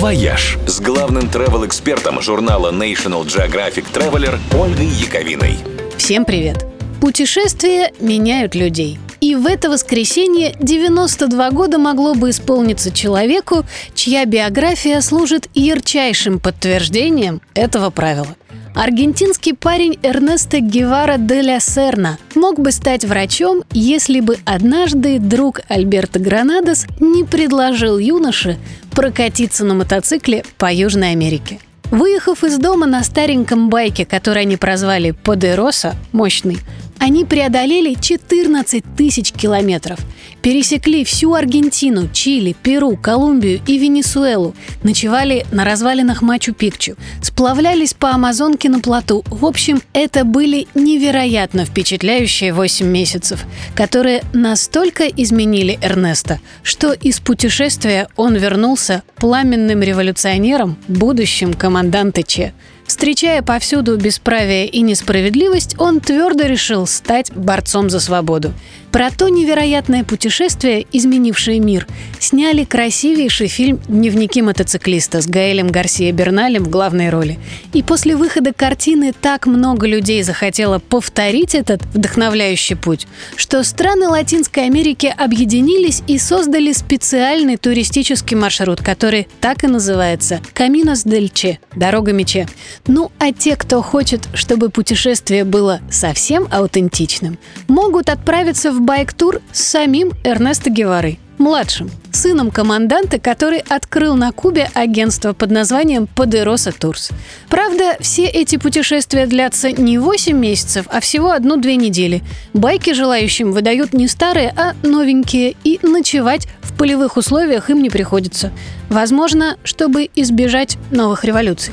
«Вояж» с главным travel-экспертом журнала National Geographic Traveler Ольгой Яковиной. Всем привет! Путешествия меняют людей. И в это воскресенье 92 года могло бы исполниться человеку, чья биография служит ярчайшим подтверждением этого правила. Аргентинский парень Эрнесто Гевара де ля Серна мог бы стать врачом, если бы однажды друг Альберто Гранадос не предложил юноше прокатиться на мотоцикле по Южной Америке. Выехав из дома на стареньком байке, который они прозвали Подероса, мощный, они преодолели 14 тысяч километров, пересекли всю Аргентину, Чили, Перу, Колумбию и Венесуэлу, ночевали на развалинах Мачу-Пикчу, сплавлялись по Амазонке на плоту. В общем, это были невероятно впечатляющие 8 месяцев, которые настолько изменили Эрнеста, что из путешествия он вернулся пламенным революционером, будущим команданта Че. Встречая повсюду бесправие и несправедливость, он твердо решил стать борцом за свободу. Про то невероятное путешествие, изменившее мир, сняли красивейший фильм «Дневники мотоциклиста» с Гаэлем Гарсия Берналем в главной роли. И после выхода картины так много людей захотело повторить этот вдохновляющий путь, что страны Латинской Америки объединились и создали специальный туристический маршрут, который так и называется «Каминос дель Че» – «Дорога мече». Ну, а те, кто хочет, чтобы путешествие было совсем аутентичным, могут отправиться в байк-тур с самим Эрнесто Геварой, младшим, сыном команданта, который открыл на Кубе агентство под названием Подероса Турс. Правда, все эти путешествия длятся не 8 месяцев, а всего одну-две недели. Байки желающим выдают не старые, а новенькие, и ночевать в полевых условиях им не приходится. Возможно, чтобы избежать новых революций.